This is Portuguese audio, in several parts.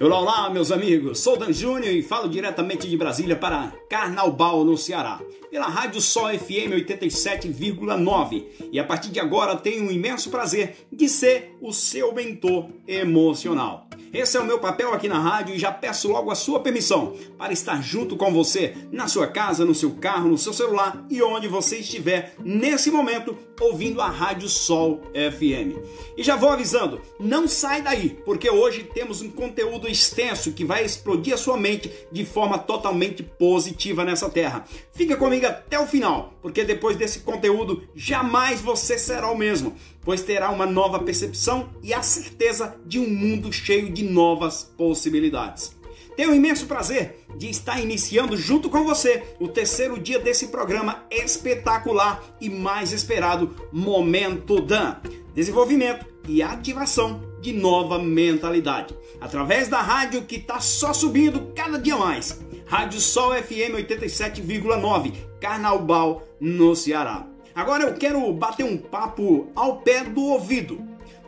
Olá, olá, meus amigos. Sou Dan Júnior e falo diretamente de Brasília para Carnaubal, no Ceará, pela Rádio Sol FM 87,9. E a partir de agora tenho o imenso prazer de ser o seu mentor emocional. Esse é o meu papel aqui na rádio e já peço logo a sua permissão para estar junto com você na sua casa, no seu carro, no seu celular e onde você estiver nesse momento ouvindo a Rádio Sol FM. E já vou avisando, não sai daí, porque hoje temos um conteúdo extenso que vai explodir a sua mente de forma totalmente positiva nessa terra. Fica comigo até o final, porque depois desse conteúdo jamais você será o mesmo pois terá uma nova percepção e a certeza de um mundo cheio de novas possibilidades. Tenho o imenso prazer de estar iniciando junto com você o terceiro dia desse programa espetacular e mais esperado Momento Dan. Desenvolvimento e ativação de nova mentalidade. Através da rádio que está só subindo cada dia mais. Rádio Sol FM 87,9, Carnaubal, no Ceará. Agora eu quero bater um papo ao pé do ouvido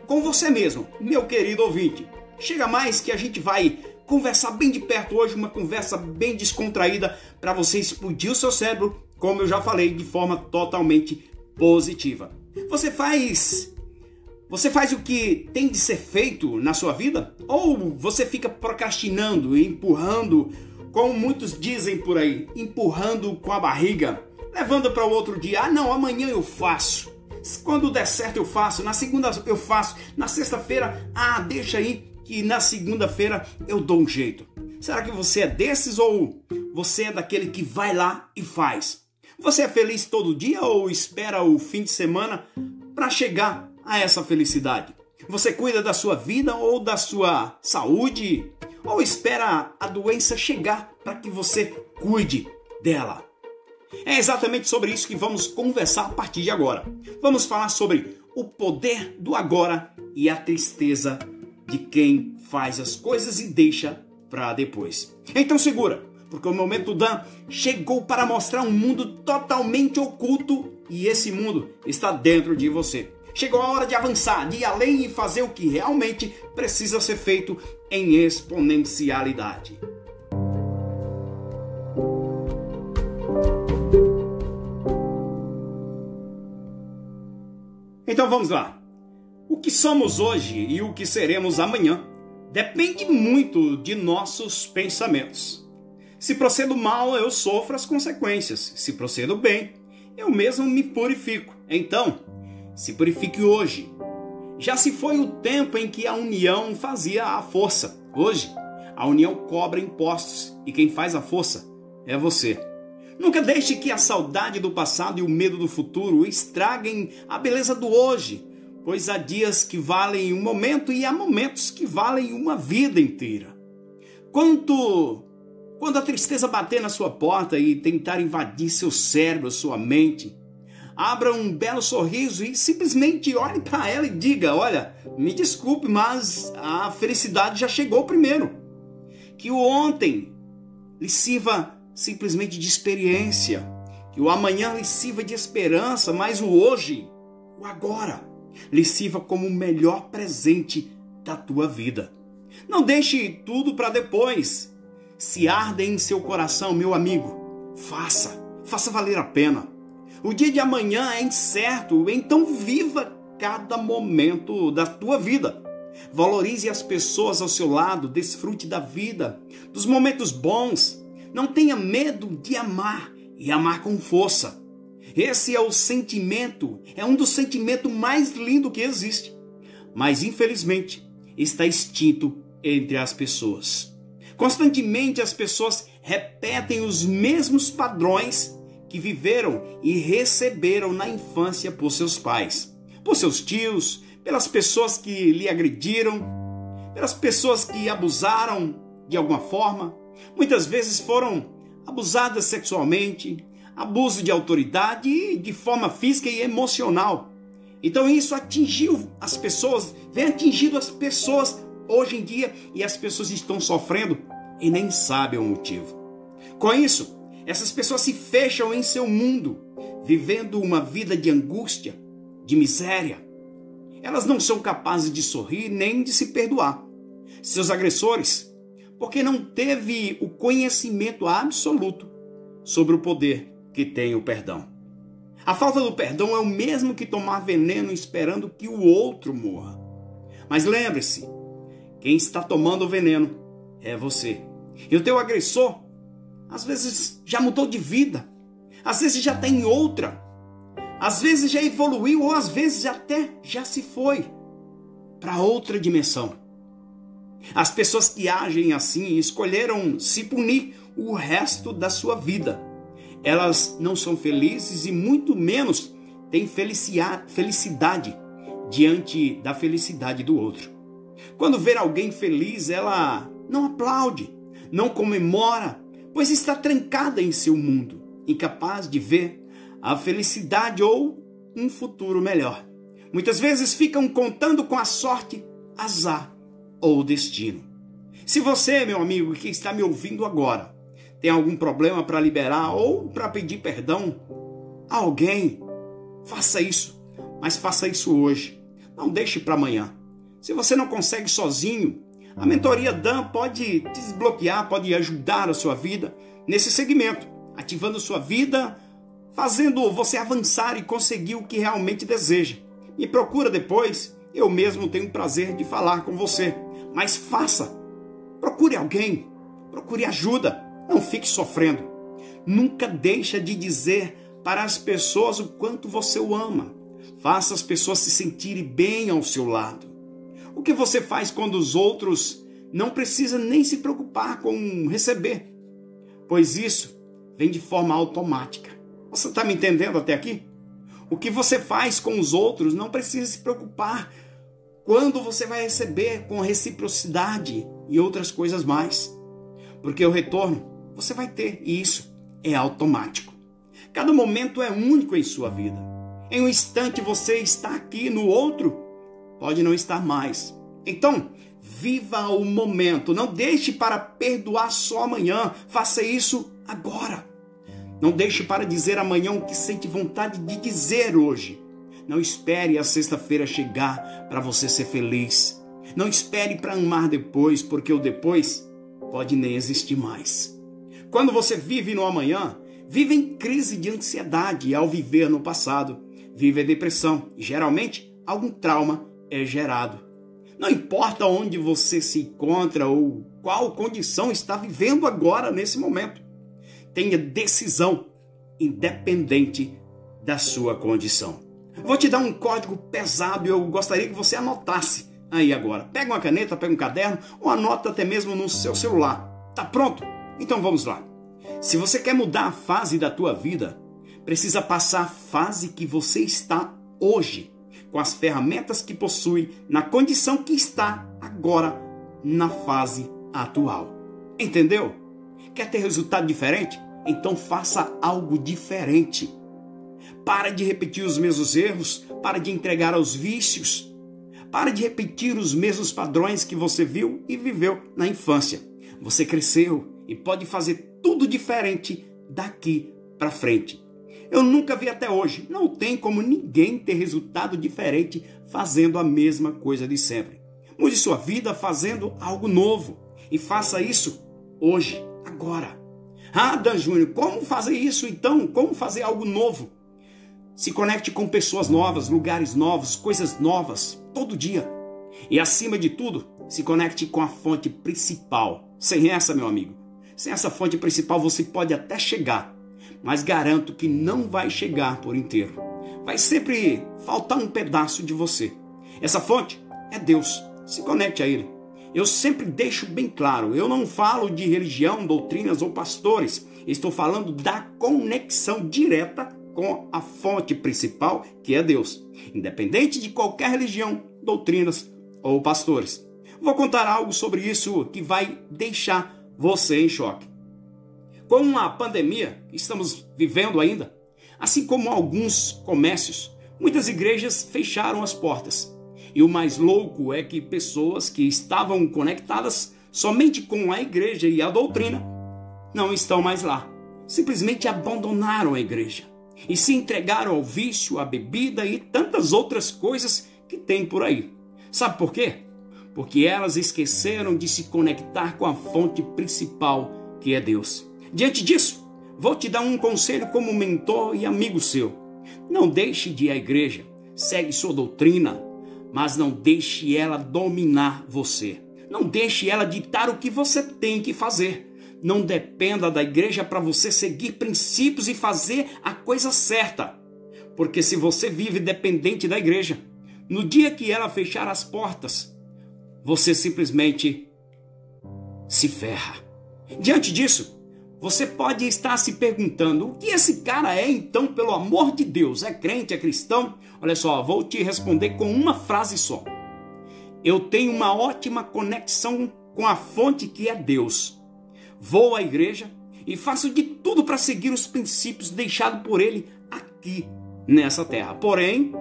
com você mesmo, meu querido ouvinte. Chega mais que a gente vai conversar bem de perto hoje, uma conversa bem descontraída para você explodir o seu cérebro, como eu já falei, de forma totalmente positiva. Você faz você faz o que tem de ser feito na sua vida? Ou você fica procrastinando, empurrando, como muitos dizem por aí, empurrando com a barriga levando para o outro dia. Ah, não, amanhã eu faço. Quando der certo eu faço, na segunda eu faço, na sexta-feira, ah, deixa aí que na segunda-feira eu dou um jeito. Será que você é desses ou você é daquele que vai lá e faz? Você é feliz todo dia ou espera o fim de semana para chegar a essa felicidade? Você cuida da sua vida ou da sua saúde? Ou espera a doença chegar para que você cuide dela? É exatamente sobre isso que vamos conversar a partir de agora. Vamos falar sobre o poder do agora e a tristeza de quem faz as coisas e deixa para depois. Então segura, porque o momento Dan chegou para mostrar um mundo totalmente oculto e esse mundo está dentro de você. Chegou a hora de avançar, de ir além e fazer o que realmente precisa ser feito em exponencialidade. Então vamos lá. O que somos hoje e o que seremos amanhã depende muito de nossos pensamentos. Se procedo mal, eu sofro as consequências. Se procedo bem, eu mesmo me purifico. Então, se purifique hoje. Já se foi o tempo em que a união fazia a força. Hoje, a união cobra impostos e quem faz a força é você. Nunca deixe que a saudade do passado e o medo do futuro estraguem a beleza do hoje, pois há dias que valem um momento e há momentos que valem uma vida inteira. Quanto quando a tristeza bater na sua porta e tentar invadir seu cérebro, sua mente, abra um belo sorriso e simplesmente olhe para ela e diga: Olha, me desculpe, mas a felicidade já chegou primeiro. Que o ontem lhe sirva simplesmente de experiência. Que o amanhã lhe sirva de esperança, mas o hoje, o agora, lhe sirva como o melhor presente da tua vida. Não deixe tudo para depois. Se arde em seu coração, meu amigo, faça, faça valer a pena. O dia de amanhã é incerto, então viva cada momento da tua vida. Valorize as pessoas ao seu lado, desfrute da vida, dos momentos bons, não tenha medo de amar e amar com força. Esse é o sentimento, é um dos sentimentos mais lindos que existe. Mas infelizmente está extinto entre as pessoas. Constantemente as pessoas repetem os mesmos padrões que viveram e receberam na infância por seus pais, por seus tios, pelas pessoas que lhe agrediram, pelas pessoas que abusaram de alguma forma, muitas vezes foram abusadas sexualmente, abuso de autoridade e de forma física e emocional. Então isso atingiu as pessoas, vem atingindo as pessoas hoje em dia e as pessoas estão sofrendo e nem sabem o motivo. Com isso, essas pessoas se fecham em seu mundo, vivendo uma vida de angústia, de miséria. Elas não são capazes de sorrir nem de se perdoar. Seus agressores porque não teve o conhecimento absoluto sobre o poder que tem o perdão. A falta do perdão é o mesmo que tomar veneno esperando que o outro morra. Mas lembre-se, quem está tomando o veneno é você. E o teu agressor, às vezes, já mudou de vida. Às vezes já tem outra. Às vezes já evoluiu ou às vezes até já se foi para outra dimensão. As pessoas que agem assim escolheram se punir o resto da sua vida. Elas não são felizes e muito menos têm felicidade diante da felicidade do outro. Quando ver alguém feliz, ela não aplaude, não comemora, pois está trancada em seu mundo, incapaz de ver a felicidade ou um futuro melhor. Muitas vezes ficam contando com a sorte, azar ou destino. Se você, meu amigo, que está me ouvindo agora, tem algum problema para liberar ou para pedir perdão a alguém, faça isso, mas faça isso hoje. Não deixe para amanhã. Se você não consegue sozinho, a mentoria Dan pode desbloquear, pode ajudar a sua vida nesse segmento, ativando sua vida, fazendo você avançar e conseguir o que realmente deseja. Me procura depois, eu mesmo tenho o prazer de falar com você. Mas faça, procure alguém, procure ajuda, não fique sofrendo. Nunca deixa de dizer para as pessoas o quanto você o ama. Faça as pessoas se sentirem bem ao seu lado. O que você faz quando os outros não precisa nem se preocupar com receber? Pois isso vem de forma automática. Você está me entendendo até aqui? O que você faz com os outros não precisa se preocupar quando você vai receber com reciprocidade e outras coisas mais. Porque o retorno você vai ter e isso é automático. Cada momento é único em sua vida. Em um instante você está aqui, no outro pode não estar mais. Então, viva o momento. Não deixe para perdoar só amanhã. Faça isso agora. Não deixe para dizer amanhã o que sente vontade de dizer hoje. Não espere a sexta-feira chegar para você ser feliz. Não espere para amar depois, porque o depois pode nem existir mais. Quando você vive no amanhã, vive em crise de ansiedade ao viver no passado, vive a depressão e geralmente algum trauma é gerado. Não importa onde você se encontra ou qual condição está vivendo agora nesse momento. Tenha decisão independente da sua condição. Vou te dar um código pesado e eu gostaria que você anotasse aí agora. Pega uma caneta, pega um caderno ou anota até mesmo no seu celular. Tá pronto? Então vamos lá. Se você quer mudar a fase da tua vida, precisa passar a fase que você está hoje com as ferramentas que possui na condição que está agora na fase atual. Entendeu? Quer ter resultado diferente? Então faça algo diferente. Para de repetir os mesmos erros, para de entregar aos vícios, para de repetir os mesmos padrões que você viu e viveu na infância. Você cresceu e pode fazer tudo diferente daqui para frente. Eu nunca vi até hoje. Não tem como ninguém ter resultado diferente fazendo a mesma coisa de sempre. Mude sua vida fazendo algo novo. E faça isso hoje, agora. Ah, Dan Júnior, como fazer isso então? Como fazer algo novo? Se conecte com pessoas novas, lugares novos, coisas novas, todo dia. E acima de tudo, se conecte com a fonte principal. Sem essa, meu amigo, sem essa fonte principal você pode até chegar, mas garanto que não vai chegar por inteiro. Vai sempre faltar um pedaço de você. Essa fonte é Deus. Se conecte a Ele. Eu sempre deixo bem claro: eu não falo de religião, doutrinas ou pastores. Estou falando da conexão direta com a fonte principal, que é Deus, independente de qualquer religião, doutrinas ou pastores. Vou contar algo sobre isso que vai deixar você em choque. Com a pandemia que estamos vivendo ainda, assim como alguns comércios, muitas igrejas fecharam as portas. E o mais louco é que pessoas que estavam conectadas somente com a igreja e a doutrina não estão mais lá. Simplesmente abandonaram a igreja e se entregaram ao vício, à bebida e tantas outras coisas que tem por aí. Sabe por quê? porque elas esqueceram de se conectar com a fonte principal, que é Deus. Diante disso, vou te dar um conselho como mentor e amigo seu. Não deixe de ir à igreja, segue sua doutrina, mas não deixe ela dominar você. Não deixe ela ditar o que você tem que fazer. Não dependa da igreja para você seguir princípios e fazer a coisa certa. Porque se você vive dependente da igreja, no dia que ela fechar as portas, você simplesmente se ferra. Diante disso, você pode estar se perguntando: o que esse cara é então, pelo amor de Deus? É crente, é cristão? Olha só, vou te responder com uma frase só. Eu tenho uma ótima conexão com a fonte que é Deus. Vou à igreja e faço de tudo para seguir os princípios deixados por Ele aqui nessa terra. Porém,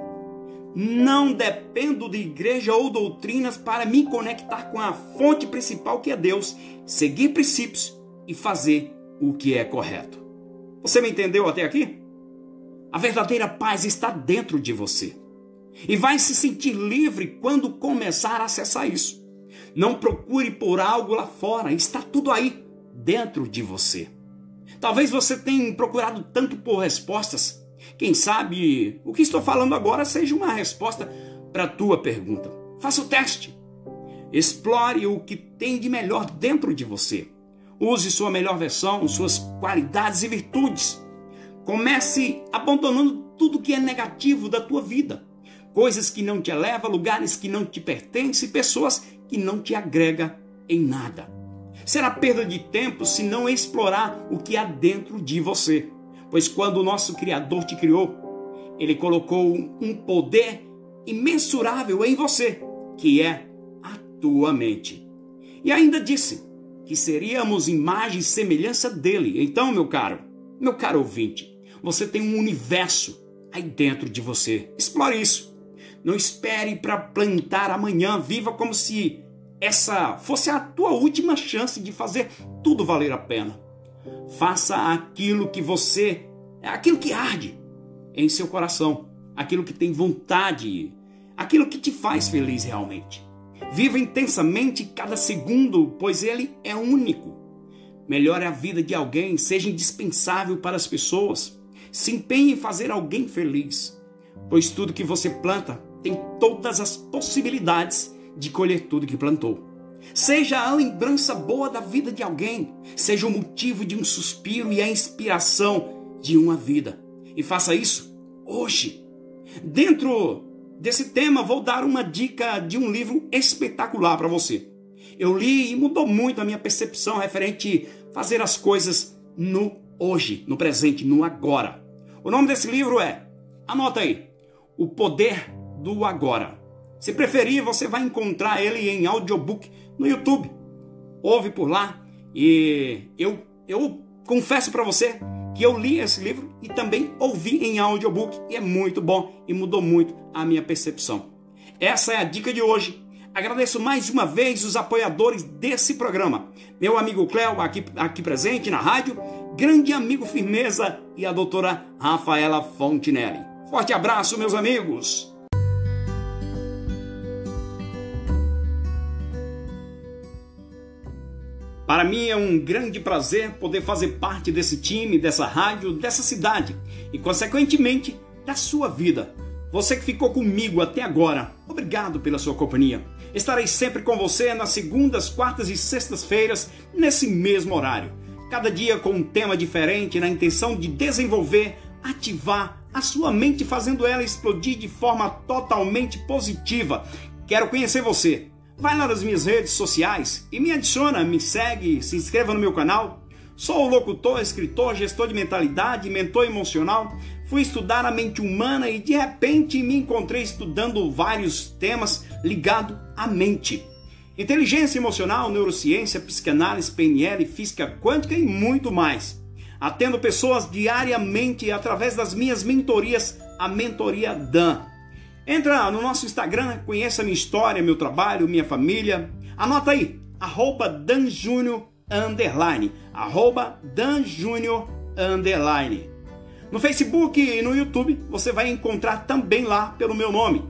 não dependo de igreja ou doutrinas para me conectar com a fonte principal que é Deus, seguir princípios e fazer o que é correto. Você me entendeu até aqui? A verdadeira paz está dentro de você. E vai se sentir livre quando começar a acessar isso. Não procure por algo lá fora, está tudo aí, dentro de você. Talvez você tenha procurado tanto por respostas. Quem sabe o que estou falando agora seja uma resposta para a tua pergunta. Faça o teste. Explore o que tem de melhor dentro de você. Use sua melhor versão, suas qualidades e virtudes. Comece abandonando tudo que é negativo da tua vida. Coisas que não te elevam, lugares que não te pertencem, pessoas que não te agregam em nada. Será perda de tempo se não explorar o que há dentro de você. Pois quando o nosso Criador te criou, ele colocou um poder imensurável em você, que é a tua mente. E ainda disse: que seríamos imagem e semelhança dele. Então, meu caro, meu caro ouvinte, você tem um universo aí dentro de você. Explore isso. Não espere para plantar amanhã. Viva como se essa fosse a tua última chance de fazer tudo valer a pena. Faça aquilo que você, aquilo que arde em seu coração, aquilo que tem vontade, aquilo que te faz feliz realmente. Viva intensamente cada segundo, pois ele é único. Melhore a vida de alguém, seja indispensável para as pessoas. Se empenhe em fazer alguém feliz, pois tudo que você planta tem todas as possibilidades de colher tudo que plantou. Seja a lembrança boa da vida de alguém, seja o motivo de um suspiro e a inspiração de uma vida. E faça isso hoje. Dentro desse tema, vou dar uma dica de um livro espetacular para você. Eu li e mudou muito a minha percepção referente a fazer as coisas no hoje, no presente, no agora. O nome desse livro é, anota aí, O Poder do Agora. Se preferir, você vai encontrar ele em audiobook no YouTube. Ouve por lá e eu eu confesso para você que eu li esse livro e também ouvi em audiobook e é muito bom e mudou muito a minha percepção. Essa é a dica de hoje. Agradeço mais uma vez os apoiadores desse programa. Meu amigo Cléo, aqui, aqui presente na rádio, grande amigo Firmeza e a doutora Rafaela Fontinelli. Forte abraço, meus amigos! Para mim é um grande prazer poder fazer parte desse time, dessa rádio, dessa cidade e, consequentemente, da sua vida. Você que ficou comigo até agora, obrigado pela sua companhia. Estarei sempre com você nas segundas, quartas e sextas-feiras, nesse mesmo horário. Cada dia com um tema diferente, na intenção de desenvolver, ativar a sua mente, fazendo ela explodir de forma totalmente positiva. Quero conhecer você. Vai lá nas minhas redes sociais e me adiciona, me segue, se inscreva no meu canal. Sou locutor, escritor, gestor de mentalidade, mentor emocional. Fui estudar a mente humana e de repente me encontrei estudando vários temas ligados à mente. Inteligência emocional, neurociência, psicanálise, PNL, física quântica e muito mais. Atendo pessoas diariamente através das minhas mentorias, a mentoria Dan. Entra no nosso Instagram, conheça minha história, meu trabalho, minha família. Anota aí, arroba danjúnior, underline, arroba danjúnior, underline. No Facebook e no YouTube você vai encontrar também lá pelo meu nome.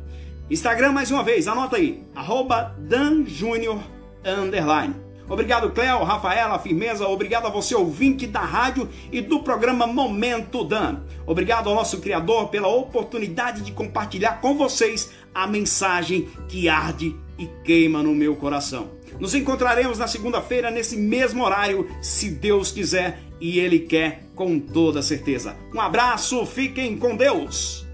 Instagram mais uma vez, anota aí, arroba danjunior, underline. Obrigado, Cléo, Rafaela, Firmeza. Obrigado a você, ouvinte da rádio e do programa Momento Dan. Obrigado ao nosso Criador pela oportunidade de compartilhar com vocês a mensagem que arde e queima no meu coração. Nos encontraremos na segunda-feira, nesse mesmo horário, se Deus quiser e Ele quer, com toda certeza. Um abraço, fiquem com Deus.